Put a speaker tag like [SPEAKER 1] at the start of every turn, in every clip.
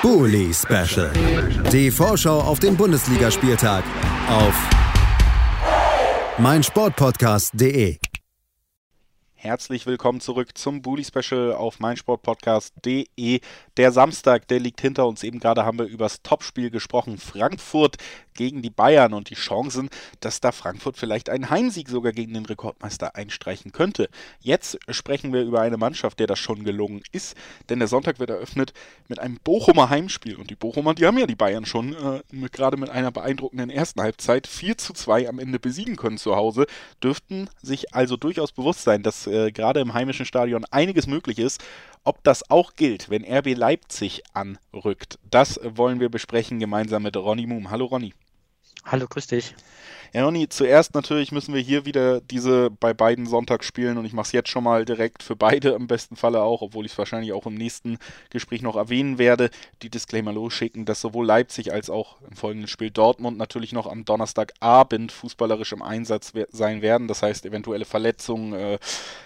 [SPEAKER 1] Bully Special. Die Vorschau auf den Bundesligaspieltag auf meinsportpodcast.de.
[SPEAKER 2] Herzlich willkommen zurück zum Bully Special auf meinsportpodcast.de. Der Samstag, der liegt hinter uns. Eben gerade haben wir über das Topspiel gesprochen. Frankfurt gegen die Bayern und die Chancen, dass da Frankfurt vielleicht einen Heimsieg sogar gegen den Rekordmeister einstreichen könnte. Jetzt sprechen wir über eine Mannschaft, der das schon gelungen ist, denn der Sonntag wird eröffnet mit einem Bochumer Heimspiel. Und die Bochumer, die haben ja die Bayern schon äh, mit, gerade mit einer beeindruckenden ersten Halbzeit 4 zu 2 am Ende besiegen können zu Hause, dürften sich also durchaus bewusst sein, dass äh, gerade im heimischen Stadion einiges möglich ist. Ob das auch gilt, wenn RB Leipzig anrückt, das wollen wir besprechen gemeinsam mit Ronny Moom. Hallo Ronny.
[SPEAKER 3] Hallo, grüß dich.
[SPEAKER 2] Ja, Ronny, zuerst natürlich müssen wir hier wieder diese bei beiden Sonntagsspielen und ich mache es jetzt schon mal direkt für beide im besten Falle auch, obwohl ich es wahrscheinlich auch im nächsten Gespräch noch erwähnen werde, die Disclaimer losschicken, dass sowohl Leipzig als auch im folgenden Spiel Dortmund natürlich noch am Donnerstagabend fußballerisch im Einsatz sein werden. Das heißt, eventuelle Verletzungen, äh,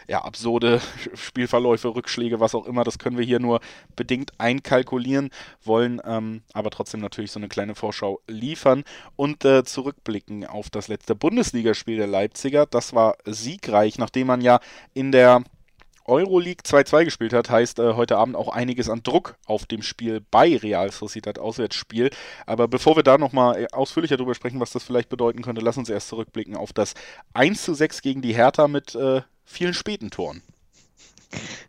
[SPEAKER 2] ja, absurde Spielverläufe, Rückschläge, was auch immer, das können wir hier nur bedingt einkalkulieren, wollen ähm, aber trotzdem natürlich so eine kleine Vorschau liefern und äh, zurückblicken auf das letzte Bundesligaspiel der Leipziger. Das war siegreich, nachdem man ja in der Euroleague 2-2 gespielt hat, heißt äh, heute Abend auch einiges an Druck auf dem Spiel bei Real Sociedad Auswärtsspiel. Aber bevor wir da nochmal äh, ausführlicher darüber sprechen, was das vielleicht bedeuten könnte, lass uns erst zurückblicken auf das 1 6 gegen die Hertha mit äh, vielen späten Toren.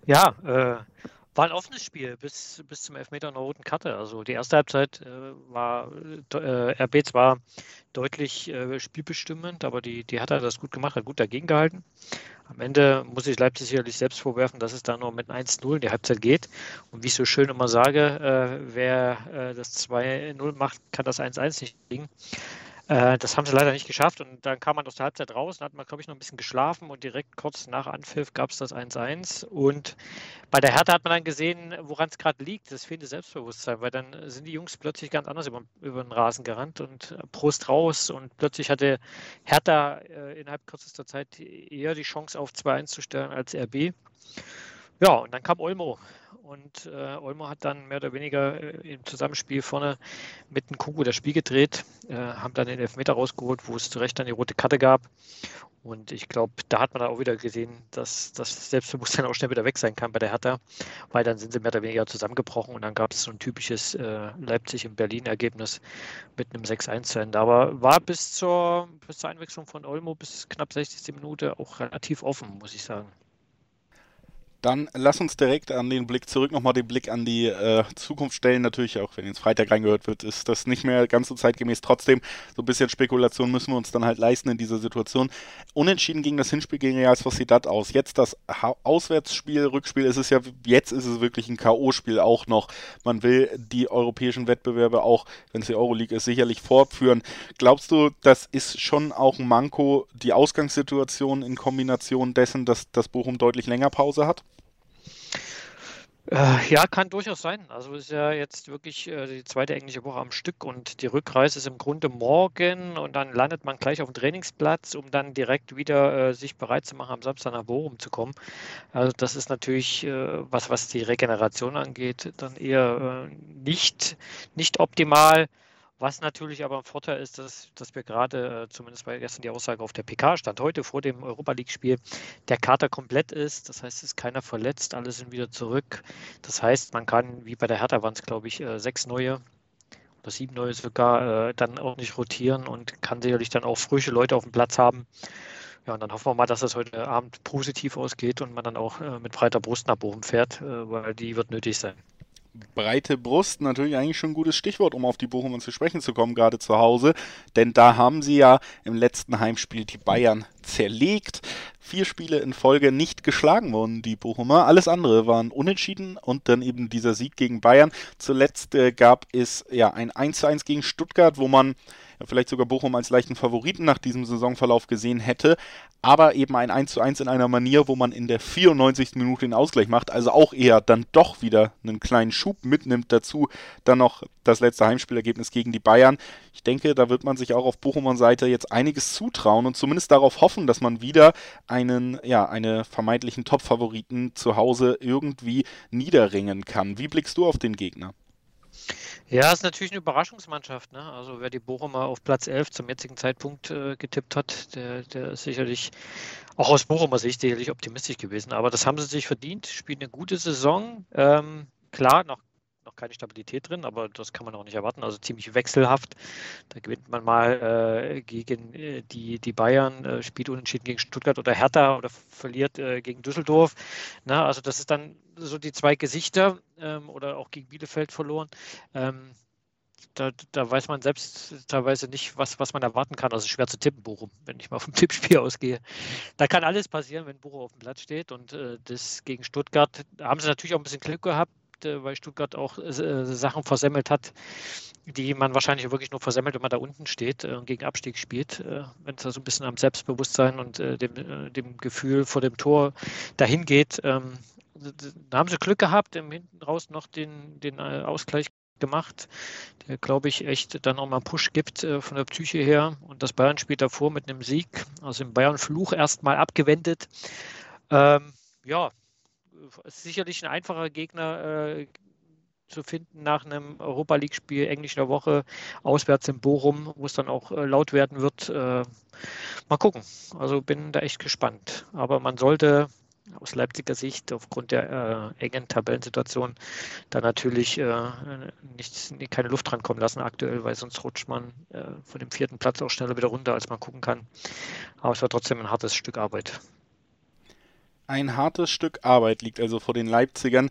[SPEAKER 3] Ja, äh, war ein offenes Spiel bis, bis zum Elfmeter einer roten Karte. Also die erste Halbzeit äh, war äh, RB zwar deutlich äh, spielbestimmend, aber die, die hat das gut gemacht, hat gut dagegen gehalten. Am Ende muss ich Leipzig sicherlich selbst vorwerfen, dass es da nur mit 1-0 in die Halbzeit geht. Und wie ich so schön immer sage, äh, wer äh, das 2-0 macht, kann das 1-1 nicht kriegen. Äh, das haben sie leider nicht geschafft und dann kam man aus der Halbzeit raus und hat man, glaube ich, noch ein bisschen geschlafen und direkt kurz nach Anpfiff gab es das 1-1. Und bei der Hertha hat man dann gesehen, woran es gerade liegt, das fehlende Selbstbewusstsein, weil dann sind die Jungs plötzlich ganz anders über, über den Rasen gerannt und Prost raus und plötzlich hatte Hertha äh, innerhalb kürzester Zeit eher die Chance auf 2-1 zu stellen als RB. Ja, und dann kam Olmo und äh, Olmo hat dann mehr oder weniger äh, im Zusammenspiel vorne mit dem Kuku das Spiel gedreht, äh, haben dann den Elfmeter rausgeholt, wo es zu Recht dann die rote Karte gab. Und ich glaube, da hat man dann auch wieder gesehen, dass das Selbstbewusstsein auch schnell wieder weg sein kann bei der Hertha, weil dann sind sie mehr oder weniger zusammengebrochen und dann gab es so ein typisches äh, Leipzig- und Berlin-Ergebnis mit einem 6-1 zu Ende. Aber war bis zur, bis zur Einwechslung von Olmo bis knapp 60. Minute auch relativ offen, muss ich sagen.
[SPEAKER 2] Dann lass uns direkt an den Blick zurück, nochmal den Blick an die äh, Zukunft stellen. Natürlich, auch wenn jetzt Freitag reingehört wird, ist das nicht mehr ganz so zeitgemäß. Trotzdem, so ein bisschen Spekulation müssen wir uns dann halt leisten in dieser Situation. Unentschieden ging das Hinspiel gegen Real Sociedad aus. Jetzt das ha Auswärtsspiel, Rückspiel, ist es ja, jetzt ist es wirklich ein K.O.-Spiel auch noch. Man will die europäischen Wettbewerbe auch, wenn es die Euroleague ist, sicherlich fortführen. Glaubst du, das ist schon auch ein Manko, die Ausgangssituation in Kombination dessen, dass das Bochum deutlich länger Pause hat?
[SPEAKER 3] Äh, ja, kann durchaus sein. Also es ist ja jetzt wirklich äh, die zweite englische Woche am Stück und die Rückreise ist im Grunde morgen und dann landet man gleich auf dem Trainingsplatz, um dann direkt wieder äh, sich bereit zu machen, am Samstag nach Bochum zu kommen. Also das ist natürlich, äh, was, was die Regeneration angeht, dann eher äh, nicht, nicht optimal. Was natürlich aber ein Vorteil ist, dass, dass wir gerade, äh, zumindest bei gestern die Aussage auf der PK stand, heute vor dem Europa League-Spiel, der Kater komplett ist. Das heißt, es ist keiner verletzt, alle sind wieder zurück. Das heißt, man kann, wie bei der Hertha waren es, glaube ich, äh, sechs neue oder sieben neue sogar, äh, dann auch nicht rotieren und kann sicherlich dann auch frische Leute auf dem Platz haben. Ja, und dann hoffen wir mal, dass das heute Abend positiv ausgeht und man dann auch mit breiter Brust nach Bochum fährt, weil die wird nötig sein
[SPEAKER 2] breite Brust natürlich eigentlich schon ein gutes Stichwort, um auf die Bochumer zu sprechen zu kommen, gerade zu Hause. Denn da haben sie ja im letzten Heimspiel die Bayern zerlegt. Vier Spiele in Folge nicht geschlagen worden, die Bochumer. Alles andere waren unentschieden und dann eben dieser Sieg gegen Bayern. Zuletzt äh, gab es ja ein 1-1 gegen Stuttgart, wo man ja, vielleicht sogar Bochum als leichten Favoriten nach diesem Saisonverlauf gesehen hätte, aber eben ein 1 zu 1 in einer Manier, wo man in der 94. Minute den Ausgleich macht, also auch eher dann doch wieder einen kleinen Schub mitnimmt dazu, dann noch das letzte Heimspielergebnis gegen die Bayern. Ich denke, da wird man sich auch auf Bochumer Seite jetzt einiges zutrauen und zumindest darauf hoffen, dass man wieder einen, ja, eine vermeintlichen Top-Favoriten zu Hause irgendwie niederringen kann. Wie blickst du auf den Gegner?
[SPEAKER 3] Ja, ist natürlich eine Überraschungsmannschaft. Ne? Also wer die Bochumer auf Platz 11 zum jetzigen Zeitpunkt äh, getippt hat, der, der, ist sicherlich auch aus Bochumer Sicht sicherlich optimistisch gewesen. Aber das haben sie sich verdient, spielen eine gute Saison. Ähm, klar, noch noch keine Stabilität drin, aber das kann man auch nicht erwarten. Also ziemlich wechselhaft. Da gewinnt man mal äh, gegen äh, die, die Bayern, äh, spielt unentschieden gegen Stuttgart oder Hertha oder verliert äh, gegen Düsseldorf. Na, also das ist dann so die zwei Gesichter ähm, oder auch gegen Bielefeld verloren. Ähm, da, da, weiß man selbst teilweise nicht, was, was man erwarten kann. Also schwer zu tippen, Bochum, wenn ich mal vom Tippspiel ausgehe. Da kann alles passieren, wenn Bochum auf dem Platz steht. Und äh, das gegen Stuttgart haben sie natürlich auch ein bisschen Glück gehabt weil Stuttgart auch äh, Sachen versemmelt hat, die man wahrscheinlich wirklich nur versemmelt, wenn man da unten steht und äh, gegen Abstieg spielt. Äh, wenn es da so ein bisschen am Selbstbewusstsein und dem, dem Gefühl vor dem Tor dahin geht. Ähm, da haben sie Glück gehabt, im Hinten raus noch den, den Ausgleich gemacht, der, glaube ich, echt dann nochmal einen Push gibt äh, von der Psyche her. Und das Bayern spielt davor mit einem Sieg, also im Bayern-Fluch erstmal abgewendet. Ähm, ja, ist sicherlich ein einfacher Gegner äh, zu finden nach einem Europa League-Spiel Englisch der Woche auswärts in Bochum, wo es dann auch äh, laut werden wird. Äh, mal gucken. Also bin da echt gespannt. Aber man sollte aus Leipziger Sicht aufgrund der äh, engen Tabellensituation da natürlich äh, nichts, keine Luft dran kommen lassen aktuell, weil sonst rutscht man äh, von dem vierten Platz auch schneller wieder runter, als man gucken kann. Aber es war trotzdem ein hartes Stück Arbeit
[SPEAKER 2] ein hartes Stück Arbeit liegt also vor den Leipzigern,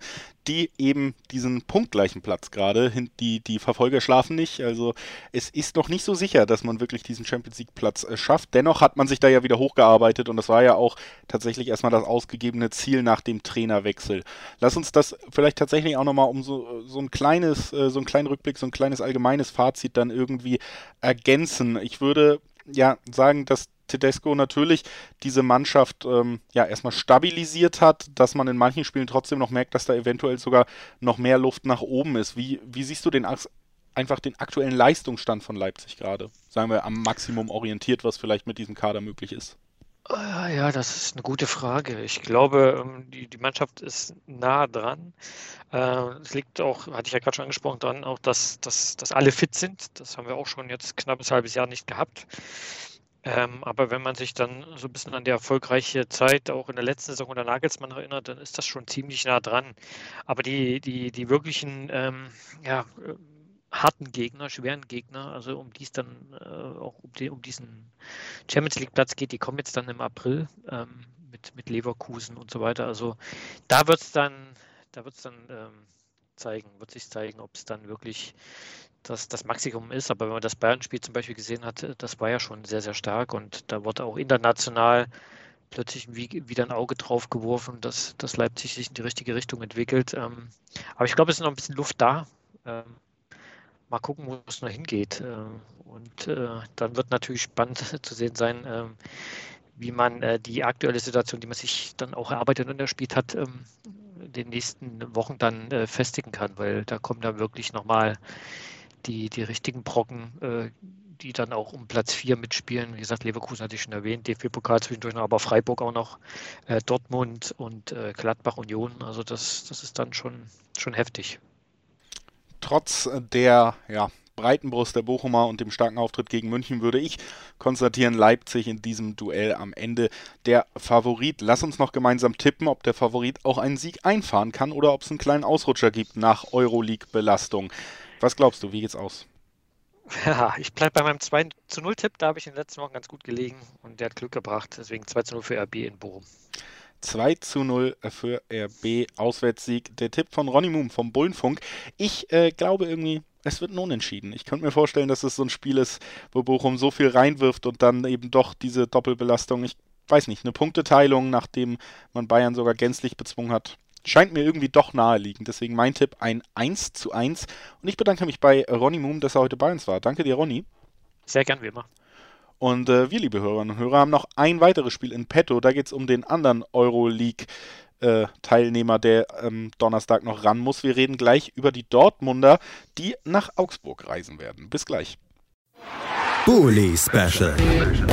[SPEAKER 2] die eben diesen punktgleichen Platz gerade, die, die Verfolger schlafen nicht, also es ist noch nicht so sicher, dass man wirklich diesen Champions League Platz äh, schafft. Dennoch hat man sich da ja wieder hochgearbeitet und das war ja auch tatsächlich erstmal das ausgegebene Ziel nach dem Trainerwechsel. Lass uns das vielleicht tatsächlich auch nochmal um so, so ein kleines, äh, so einen kleinen Rückblick, so ein kleines allgemeines Fazit dann irgendwie ergänzen. Ich würde ja sagen, dass Tedesco natürlich diese Mannschaft ähm, ja erstmal stabilisiert hat, dass man in manchen Spielen trotzdem noch merkt, dass da eventuell sogar noch mehr Luft nach oben ist. Wie, wie siehst du den einfach den aktuellen Leistungsstand von Leipzig gerade? Sagen wir am Maximum orientiert, was vielleicht mit diesem Kader möglich ist.
[SPEAKER 3] Ah, ja, das ist eine gute Frage. Ich glaube, ähm, die, die Mannschaft ist nah dran. Äh, es liegt auch, hatte ich ja gerade schon angesprochen, daran, auch, dass, dass, dass alle fit sind. Das haben wir auch schon jetzt knappes halbes Jahr nicht gehabt. Ähm, aber wenn man sich dann so ein bisschen an die erfolgreiche Zeit auch in der letzten Saison unter Nagelsmann erinnert, dann ist das schon ziemlich nah dran. Aber die, die, die wirklichen ähm, ja, äh, harten Gegner, schweren Gegner, also um die es dann äh, auch um, die, um, diesen Champions League Platz geht, die kommen jetzt dann im April ähm, mit, mit Leverkusen und so weiter. Also da wird es dann, da wird es dann ähm, zeigen, wird sich zeigen, ob es dann wirklich das, das Maximum ist. Aber wenn man das Bayern-Spiel zum Beispiel gesehen hat, das war ja schon sehr, sehr stark und da wurde auch international plötzlich wieder ein Auge drauf geworfen, dass, dass Leipzig sich in die richtige Richtung entwickelt. Ähm, aber ich glaube, es ist noch ein bisschen Luft da. Ähm, mal gucken, wo es noch hingeht. Ähm, und äh, dann wird natürlich spannend zu sehen sein, wie man äh, die aktuelle Situation, die man sich dann auch erarbeitet und erspielt hat, in den nächsten Wochen dann äh, festigen kann, weil da kommen dann wirklich nochmal die, die richtigen Brocken, äh, die dann auch um Platz 4 mitspielen. Wie gesagt, Leverkusen hatte ich schon erwähnt, DFB-Pokal zwischendurch noch, aber Freiburg auch noch, äh, Dortmund und äh, Gladbach Union. Also das, das ist dann schon, schon heftig.
[SPEAKER 2] Trotz der ja, breiten Brust der Bochumer und dem starken Auftritt gegen München würde ich konstatieren, Leipzig in diesem Duell am Ende der Favorit. Lass uns noch gemeinsam tippen, ob der Favorit auch einen Sieg einfahren kann oder ob es einen kleinen Ausrutscher gibt nach Euroleague-Belastung. Was glaubst du, wie geht's aus?
[SPEAKER 3] Ja, ich bleibe bei meinem 2 zu 0 Tipp, da habe ich in den letzten Wochen ganz gut gelegen und der hat Glück gebracht, deswegen 2 zu 0 für RB in Bochum.
[SPEAKER 2] 2 zu 0 für RB Auswärtssieg. Der Tipp von Ronny Moom vom Bullenfunk. Ich äh, glaube irgendwie, es wird ein Unentschieden. Ich könnte mir vorstellen, dass es so ein Spiel ist, wo Bochum so viel reinwirft und dann eben doch diese Doppelbelastung. Ich weiß nicht, eine Punkteteilung, nachdem man Bayern sogar gänzlich bezwungen hat scheint mir irgendwie doch naheliegend. Deswegen mein Tipp ein 1 zu 1. Und ich bedanke mich bei Ronny Moom, dass er heute bei uns war. Danke dir, Ronny.
[SPEAKER 3] Sehr gern, wie immer.
[SPEAKER 2] Und äh, wir, liebe Hörerinnen und Hörer, haben noch ein weiteres Spiel in petto. Da geht es um den anderen Euroleague-Teilnehmer, äh, der ähm, Donnerstag noch ran muss. Wir reden gleich über die Dortmunder, die nach Augsburg reisen werden. Bis gleich.
[SPEAKER 1] Bully Special.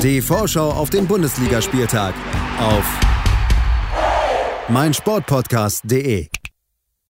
[SPEAKER 1] Die Vorschau auf den Bundesligaspieltag auf meinsportpodcast.de